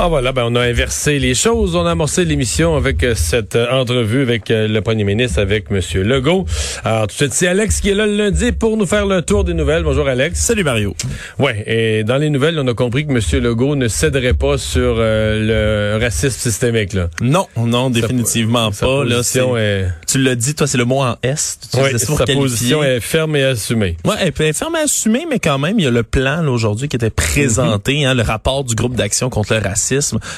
Ah voilà, ben on a inversé les choses. On a amorcé l'émission avec euh, cette euh, entrevue avec euh, le premier ministre, avec Monsieur Legault. Alors tout de suite, c'est Alex qui est là le lundi pour nous faire le tour des nouvelles. Bonjour Alex. Salut Mario. Ouais, et dans les nouvelles, on a compris que Monsieur Legault ne céderait pas sur le racisme systémique. Là. Non, non, définitivement sa pas. Là, position est... Tu l'as dit, toi, c'est le mot en S. Tu Ouais, sa qualifier. position est ferme et assumée. Ouais, elle être ferme à assumer, mais quand même, il y a le plan aujourd'hui qui était présenté, hein, le rapport du groupe d'action contre le racisme,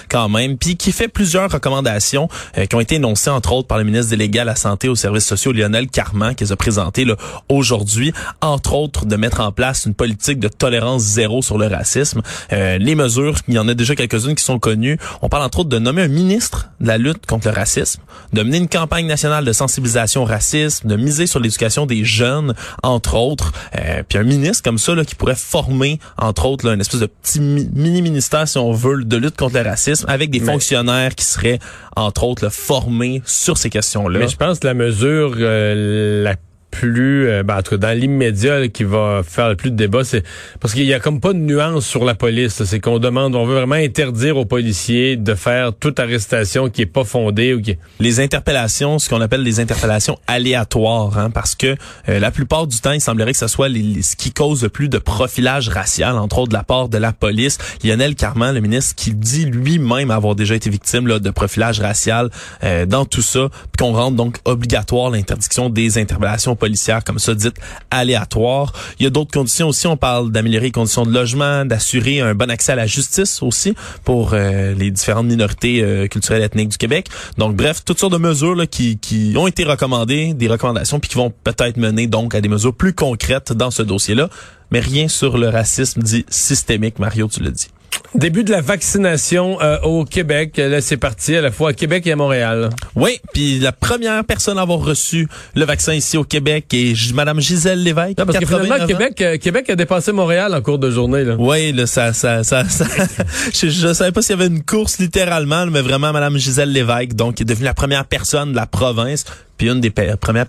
quand même, puis qui fait plusieurs recommandations euh, qui ont été énoncées, entre autres, par le ministre délégué à la Santé aux services sociaux, Lionel Carman, qui les a présentées aujourd'hui, entre autres, de mettre en place une politique de tolérance zéro sur le racisme. Euh, les mesures, il y en a déjà quelques-unes qui sont connues. On parle, entre autres, de nommer un ministre de la lutte contre le racisme, de mener une campagne nationale de sensibilisation au racisme, de miser sur l'éducation des jeunes, entre autres, euh, puis un ministre comme ça là, qui pourrait former, entre autres, là, une espèce de petit mi- mini-ministère, si on veut, de lutte contre le racisme, avec des Mais- fonctionnaires qui seraient, entre autres, là, formés sur ces questions-là. Mais je pense que la mesure euh, la plus, euh, ben, dans l'immédiat, qui va faire le plus de débat, c'est parce qu'il y a comme pas de nuance sur la police. C'est qu'on demande, on veut vraiment interdire aux policiers de faire toute arrestation qui est pas fondée ou qui les interpellations, ce qu'on appelle les interpellations aléatoires, hein, parce que euh, la plupart du temps, il semblerait que ce soit ce qui cause le plus de profilage racial, entre autres de la part de la police. Lionel Carman, le ministre, qui dit lui-même avoir déjà été victime là, de profilage racial euh, dans tout ça, qu'on rende donc obligatoire l'interdiction des interpellations policières comme ça dites aléatoires. Il y a d'autres conditions aussi. On parle d'améliorer les conditions de logement, d'assurer un bon accès à la justice aussi pour euh, les différentes minorités euh, culturelles et ethniques du Québec. Donc bref, toutes sortes de mesures là, qui, qui ont été recommandées, des recommandations, puis qui vont peut-être mener donc à des mesures plus concrètes dans ce dossier-là. Mais rien sur le racisme dit systémique, Mario, tu l'as dit. Début de la vaccination euh, au Québec. Là, c'est parti à la fois à Québec et à Montréal. Oui, puis la première personne à avoir reçu le vaccin ici au Québec est Madame Gisèle Lévesque. Non, parce que 89 finalement. Québec, euh, Québec a dépassé Montréal en cours de journée. Là. Oui, là, ça, ça, ça, ça- je, je savais pas s'il y avait une course littéralement, mais vraiment Madame Gisèle Lévesque, donc, qui est devenue la première personne de la province, puis une des premières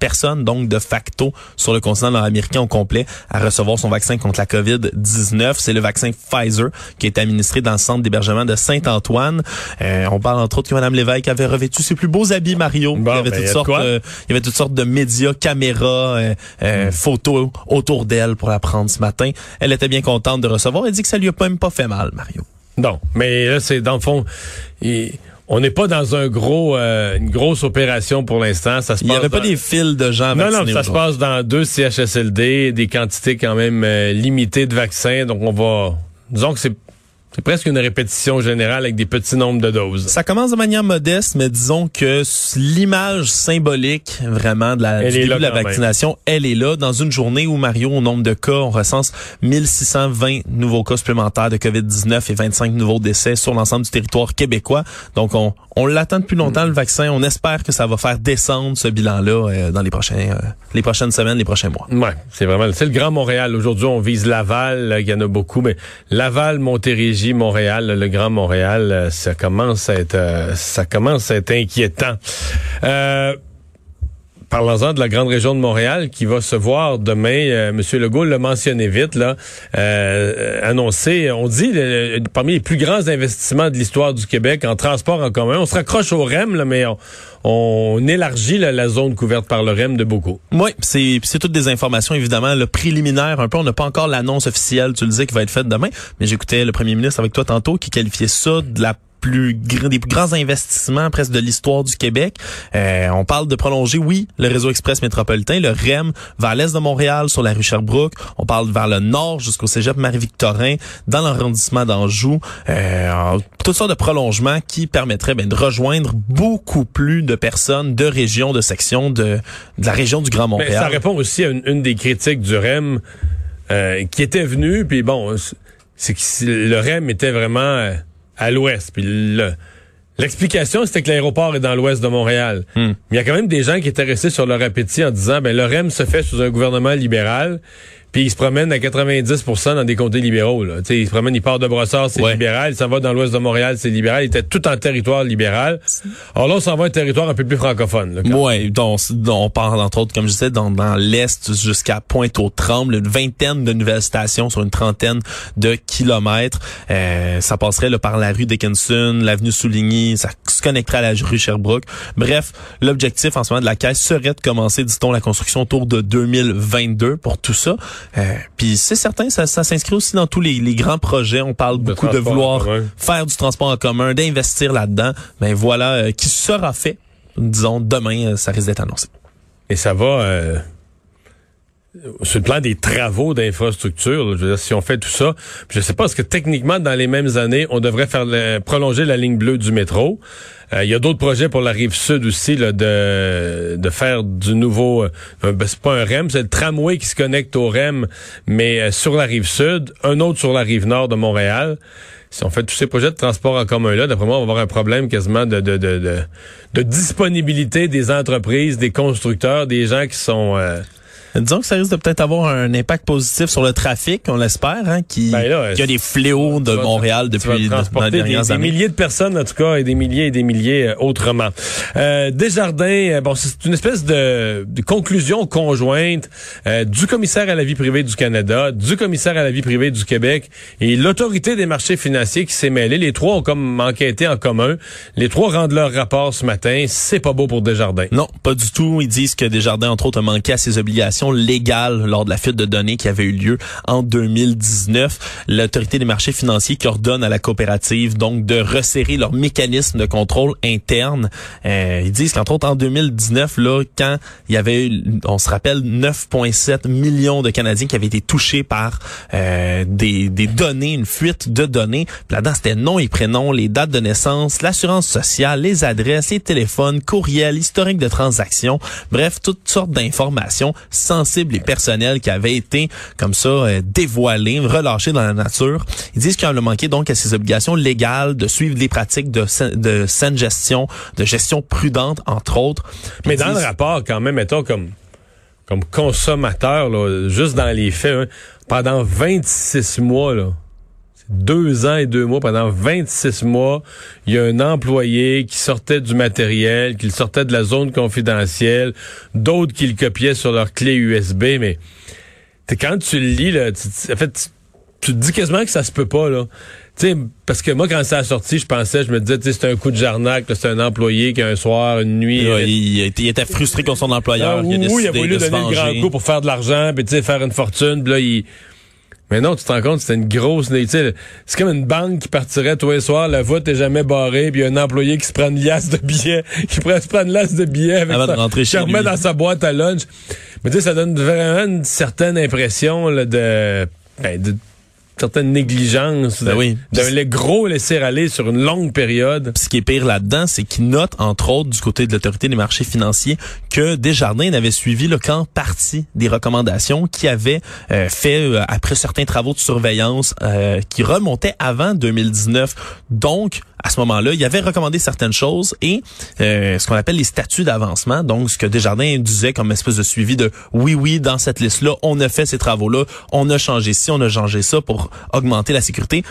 personnes, donc, de facto, sur le continent nord-américain au complet, à recevoir son vaccin contre la COVID-19. C'est le vaccin Pfizer, qui est administré dans le centre d'hébergement de Saint-Antoine. Euh, on parle entre autres que Madame Lévesque avait revêtu ses plus beaux habits, Mario. Bon, il y avait ben, toutes sortes, euh, il y avait toutes sortes de médias, caméras, euh, euh, photos autour d'elle pour la prendre ce matin. Elle était bien contente de recevoir. Elle dit que ça lui a même pas fait mal, Mario. Non, mais là, c'est dans le fond, il- on n'est pas dans un gros, euh, une grosse opération pour l'instant. Ça se Il n'y avait pas des fils de gens Non, non, vaccinés ça se passe dans deux CHSLD, des quantités quand même euh, limitées de vaccins. Donc, on va, disons que c'est, c'est presque une répétition générale avec des petits nombres de doses. Ça commence de manière modeste, mais disons que l'image symbolique vraiment de la, du début de la même. vaccination, elle est là. Dans une journée où, Mario, au nombre de cas, on recense 1620 nouveaux cas supplémentaires de COVID-19 et 25 nouveaux décès sur l'ensemble du territoire québécois. Donc, on, on l'attend depuis longtemps, le vaccin. On espère que ça va faire descendre ce bilan-là euh, dans les, prochains, euh, les prochaines semaines, les prochains mois. Ouais, c'est vraiment, c'est le Grand Montréal. Aujourd'hui, on vise Laval, il y en a beaucoup, mais Laval, Montérégie, Montréal, le Grand Montréal, euh, ça commence à être, euh, ça commence à être inquiétant. Euh, Parlons-en de la grande région de Montréal qui va se voir demain. Euh, Monsieur Legault l'a mentionné vite là, euh, annoncé. On dit parmi les plus grands investissements de l'histoire du Québec en transport en commun. On se raccroche au REM mais on, élargit la zone couverte par le REM de beaucoup. Oui, c'est c'est toutes des informations évidemment le préliminaire un peu. On n'a pas encore l'annonce officielle, tu le disais, qui va être faite demain. Mais j'écoutais le premier ministre avec toi tantôt qui qualifiait ça de la plus gr- des plus grands investissements presque de l'histoire du Québec. Euh, on parle de prolonger, oui, le réseau express métropolitain, le REM, vers l'est de Montréal, sur la rue Sherbrooke. On parle vers le nord jusqu'au cégep Marie-Victorin, dans l'arrondissement d'Anjou. Euh, toutes sortes de prolongements qui permettraient ben, de rejoindre beaucoup plus de personnes de régions, de sections de, de la région du Grand Mais Montréal. ça répond aussi à une, une des critiques du REM euh, qui était venue, puis bon, c'est que le REM était vraiment euh, à l'ouest. Puis le- l'explication, c'était que l'aéroport est dans l'ouest de Montréal. Hmm. Mais il y a quand même des gens qui étaient restés sur leur appétit en disant, ben le REM se fait sous un gouvernement libéral. Puis il se promène à 90% dans des comtés libéraux. Là. il se promène, il part de Brossard, c'est Ouais. libéral, il s'en va dans l'ouest de Montréal, c'est libéral, il était tout en territoire libéral. Alors là, on s'en va à un territoire un peu plus francophone. Dont, dont on parle entre autres, comme je disais, dans, dans l'est jusqu'à Pointe-aux-Trembles, une vingtaine de nouvelles stations sur une trentaine de kilomètres. Euh, ça passerait là, par la rue Dickinson, l'avenue Souligny, ça se connecterait à la rue Sherbrooke. Bref, l'objectif en ce moment de la caisse serait de commencer, dit-on, la construction autour de 2022 pour tout ça. Euh, Puis c'est certain, ça, ça s'inscrit aussi dans tous les, les grands projets. On parle De beaucoup de vouloir faire du transport en commun, d'investir là-dedans. Ben voilà, euh, qui sera fait disons, demain, euh, ça risque d'être annoncé. Et ça va euh, sur le plan des travaux d'infrastructure. si on fait tout ça, je sais pas, est-ce que techniquement, dans les mêmes années, on devrait faire le- prolonger la ligne bleue du métro? Euh, Il y a d'autres projets pour la rive sud aussi, là, de, de faire du nouveau... euh, ben, c'est pas un REM, c'est le tramway qui se connecte au REM, mais euh, sur la rive sud, un autre sur la rive nord de Montréal. Si on fait tous ces projets de transport en commun-là, d'après moi, on va avoir un problème quasiment de, de, de, de, de disponibilité des entreprises, des constructeurs, des gens qui sont... Disons que ça risque de peut-être avoir un impact positif sur le trafic, on l'espère, hein, qui, Ben là, qui a des fléaux de Montréal depuis les des, dernières des années. milliers de personnes en tout cas et des milliers et des milliers euh, autrement. Euh, Desjardins, euh, bon, c'est une espèce de, de conclusion conjointe euh, du commissaire à la vie privée du Canada, du commissaire à la vie privée du Québec et l'autorité des marchés financiers qui s'est mêlée. Les trois ont comme enquêté en commun. Les trois rendent leur rapport ce matin. C'est pas beau pour Desjardins. Non, pas du tout. Ils disent que Desjardins, entre autres, a manqué à ses obligations légales lors de la fuite de données qui avait eu lieu en 2019. L'autorité des marchés financiers qui ordonne à la coopérative donc de resserrer leur mécanisme de contrôle interne. Euh, ils disent qu'entre autres en 2019, là, quand il y avait, eu, on se rappelle, 9,7 millions de Canadiens qui avaient été touchés par euh, des, des données, une fuite de données. Là-dedans, c'était nom et prénom, les dates de naissance, l'assurance sociale, les adresses, les téléphones, courriels, historique de transactions, bref, toutes sortes d'informations sensibles et personnelles qui avaient été comme ça euh, dévoilées, relâchées dans la nature. Ils disent qu'il a manqué donc à ses obligations légales de suivre des pratiques de, de saine gestion, de gestion prudente, entre autres. Puis Mais dans le rapport, quand même, mettons, comme, comme consommateur, là, juste dans les faits, hein, pendant 26 mois, là, deux ans et deux mois, pendant 26 mois, il y a un employé qui sortait du matériel, qui le sortait de la zone confidentielle, d'autres qui le copiaient sur leur clé USB, mais t'sais, quand tu le lis, là, tu, en fait, tu, tu te dis quasiment que ça se peut pas, là. Tu sais, parce que moi, quand ça a sorti, je pensais, je me disais, c'est un coup de jarnac, c'est un employé qui, un soir, une nuit... Ouais, euh, il, était, il était frustré contre son employeur. ah, il a oui, décidé il a voulu de donner le grand coup pour faire de l'argent, puis faire une fortune, puis là, il... Mais non, tu te rends compte, c'était une grosse... C'est comme une banque qui partirait tous les soirs, la voûte est jamais barrée, puis il y a un employé qui se prend une liasse de billets, qui prend, se prend une liasse de billets avec Avant de ça, rentrer qui chez remet lui. dans sa boîte à lunch. Mais tu sais, ça donne vraiment une certaine impression là, de... Ben, de certaine négligence, Ben oui. d'un gros laisser aller sur une longue période. Ce qui est pire là-dedans, c'est qu'il note, entre autres, du côté de l'autorité des marchés financiers, que Desjardins n'avait suivi le qu'en partie des recommandations qui avaient euh, fait euh, après certains travaux de surveillance euh, qui remontaient avant 2019. Donc, à ce moment-là, il avait recommandé certaines choses et euh, ce qu'on appelle les statuts d'avancement, donc ce que Desjardins disait comme espèce de suivi de oui, oui, dans cette liste-là, on a fait ces travaux-là, on a changé ci, on a changé ça pour augmenter la sécurité.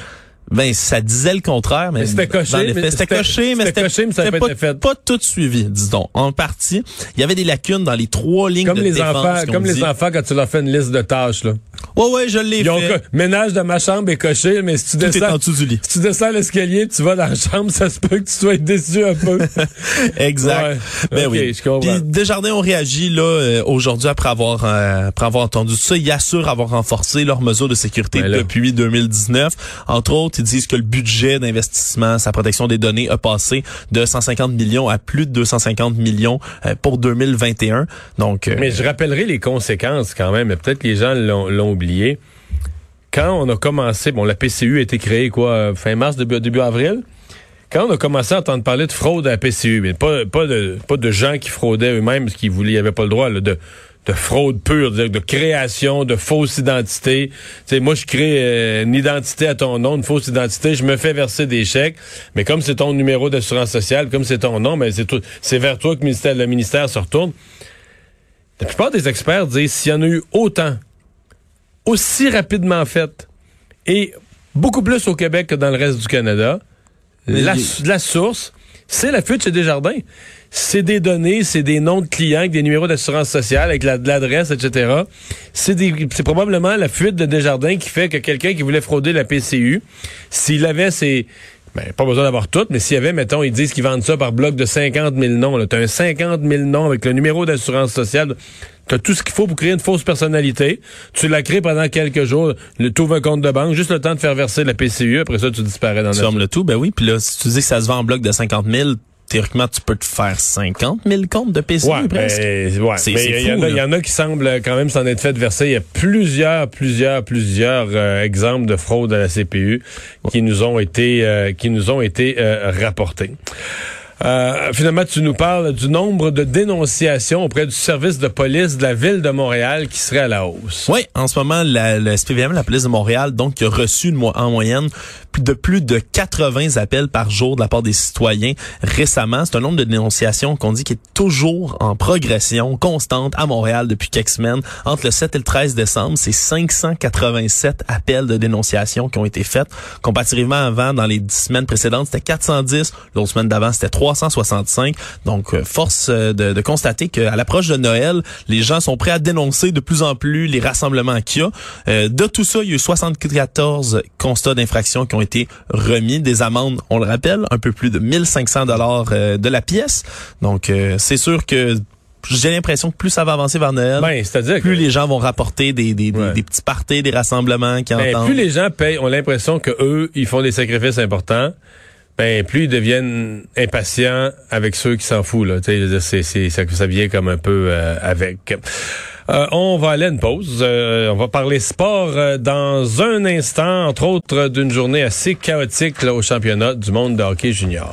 Ben, ça disait le contraire, mais, Mais c'était coché, mais c'était coché, mais c'était pas pas, été fait. pas tout suivi, disons. En partie, il y avait des lacunes dans les trois lignes Comme de les défense enfants, comme les enfants quand tu leur fais une liste de tâches, là. Ouais, ouais, je l'ai ont fait. co- ménage de ma chambre est coché, mais si tu Tout est descends, en dessous du lit. si tu descends l'escalier, tu vas dans la chambre, ça se peut que tu sois déçu un peu. Exact. Ouais. Ben oui. je comprends. Puis Desjardins ont réagi là euh, aujourd'hui après avoir euh, après avoir entendu tout ça. Ils assurent avoir renforcé leurs mesures de sécurité Ben depuis 2019. Entre autres, ils disent que le budget d'investissement, sa protection des données, a passé de 150 millions à plus de 250 millions euh, pour 2021. Donc, euh, Mais je rappellerai les conséquences quand même. mais Peut-être que les gens l'ont l'ont oublié. Quand on a commencé, bon, la PCU a été créée quoi, fin mars, début, avril. Quand on a commencé à entendre parler de fraude à la PCU, mais pas, de, pas de gens qui fraudaient eux-mêmes, parce qu'ils n'avaient pas le droit, de, de fraude pure, de, création, de fausse identité. Tu sais, moi, je crée euh, une identité à ton nom, une fausse identité, je me fais verser des chèques, mais comme c'est ton numéro d'assurance sociale, comme c'est ton nom, mais c'est c'est vers toi que le ministère, le ministère se retourne. La plupart des experts disent s'il y en a eu autant aussi rapidement faite et beaucoup plus au Québec que dans le reste du Canada. La, la source, c'est la fuite chez Desjardins. C'est des données, c'est des noms de clients, avec des numéros d'assurance sociale, avec la- de l'adresse, etc. C'est des- c'est probablement la fuite de Desjardins qui fait que quelqu'un qui voulait frauder la PCU, s'il avait ses... Ben, pas besoin d'avoir toutes, mais s'il y avait, mettons, ils disent qu'ils vendent ça par bloc de 50 000 noms. Tu as un 50 000 noms avec le numéro d'assurance sociale. Tu as tout ce qu'il faut pour créer une fausse personnalité. Tu la crées pendant quelques jours. Tu ouvres un compte de banque, juste le temps de faire verser la PCU. Après ça, tu disparais dans Tu la fermes le tout, ben oui. Puis là, si tu dis que ça se vend en bloc de 50 000, théoriquement, tu peux te faire 50 000 comptes de PCU Ouais, presque. ben, ouais. C'est- Mais y, il y en a qui semblent quand même s'en être fait verser. Il y a plusieurs, plusieurs, plusieurs euh, exemples de fraude à la CPU qui nous ont été, euh, qui nous ont été euh, rapportés. Euh, finalement, tu nous parles du nombre de dénonciations auprès du service de police de la ville de Montréal qui serait à la hausse. Oui, en ce moment, la, le SPVM, la police de Montréal, donc, a reçu en moyenne de plus de 80 appels par jour de la part des citoyens récemment. C'est un nombre de dénonciations qu'on dit qui est toujours en progression constante à Montréal depuis quelques semaines. Entre le 7 et le 13 décembre, c'est 587 appels de dénonciation qui ont été faits. Comparativement avant, dans les 10 semaines précédentes, c'était 410. L'autre semaine d'avant, c'était 365. Donc, euh, force euh, de, de constater qu'à l'approche de Noël, les gens sont prêts à dénoncer de plus en plus les rassemblements qu'il y a. Euh, de tout ça, il y a eu 74 constats d'infraction qui ont été remis. Des amendes, on le rappelle, un peu plus de 1500 dollars de la pièce. Donc, euh, c'est sûr que j'ai l'impression que plus ça va avancer vers Noël, Ben, plus les gens vont rapporter des, des, des- Ouais. des petits parties, des rassemblements qui ben, entendent. plus les gens payent, ont l'impression que eux, ils font des sacrifices importants. Ben, plus ils deviennent impatients avec ceux qui s'en foutent. Là. C'est, c'est, ça, ça vient comme un peu euh, avec. Euh, on va aller à une pause. Euh, on va parler sport euh, dans un instant, entre autres d'une journée assez chaotique là, au championnat du monde de hockey junior.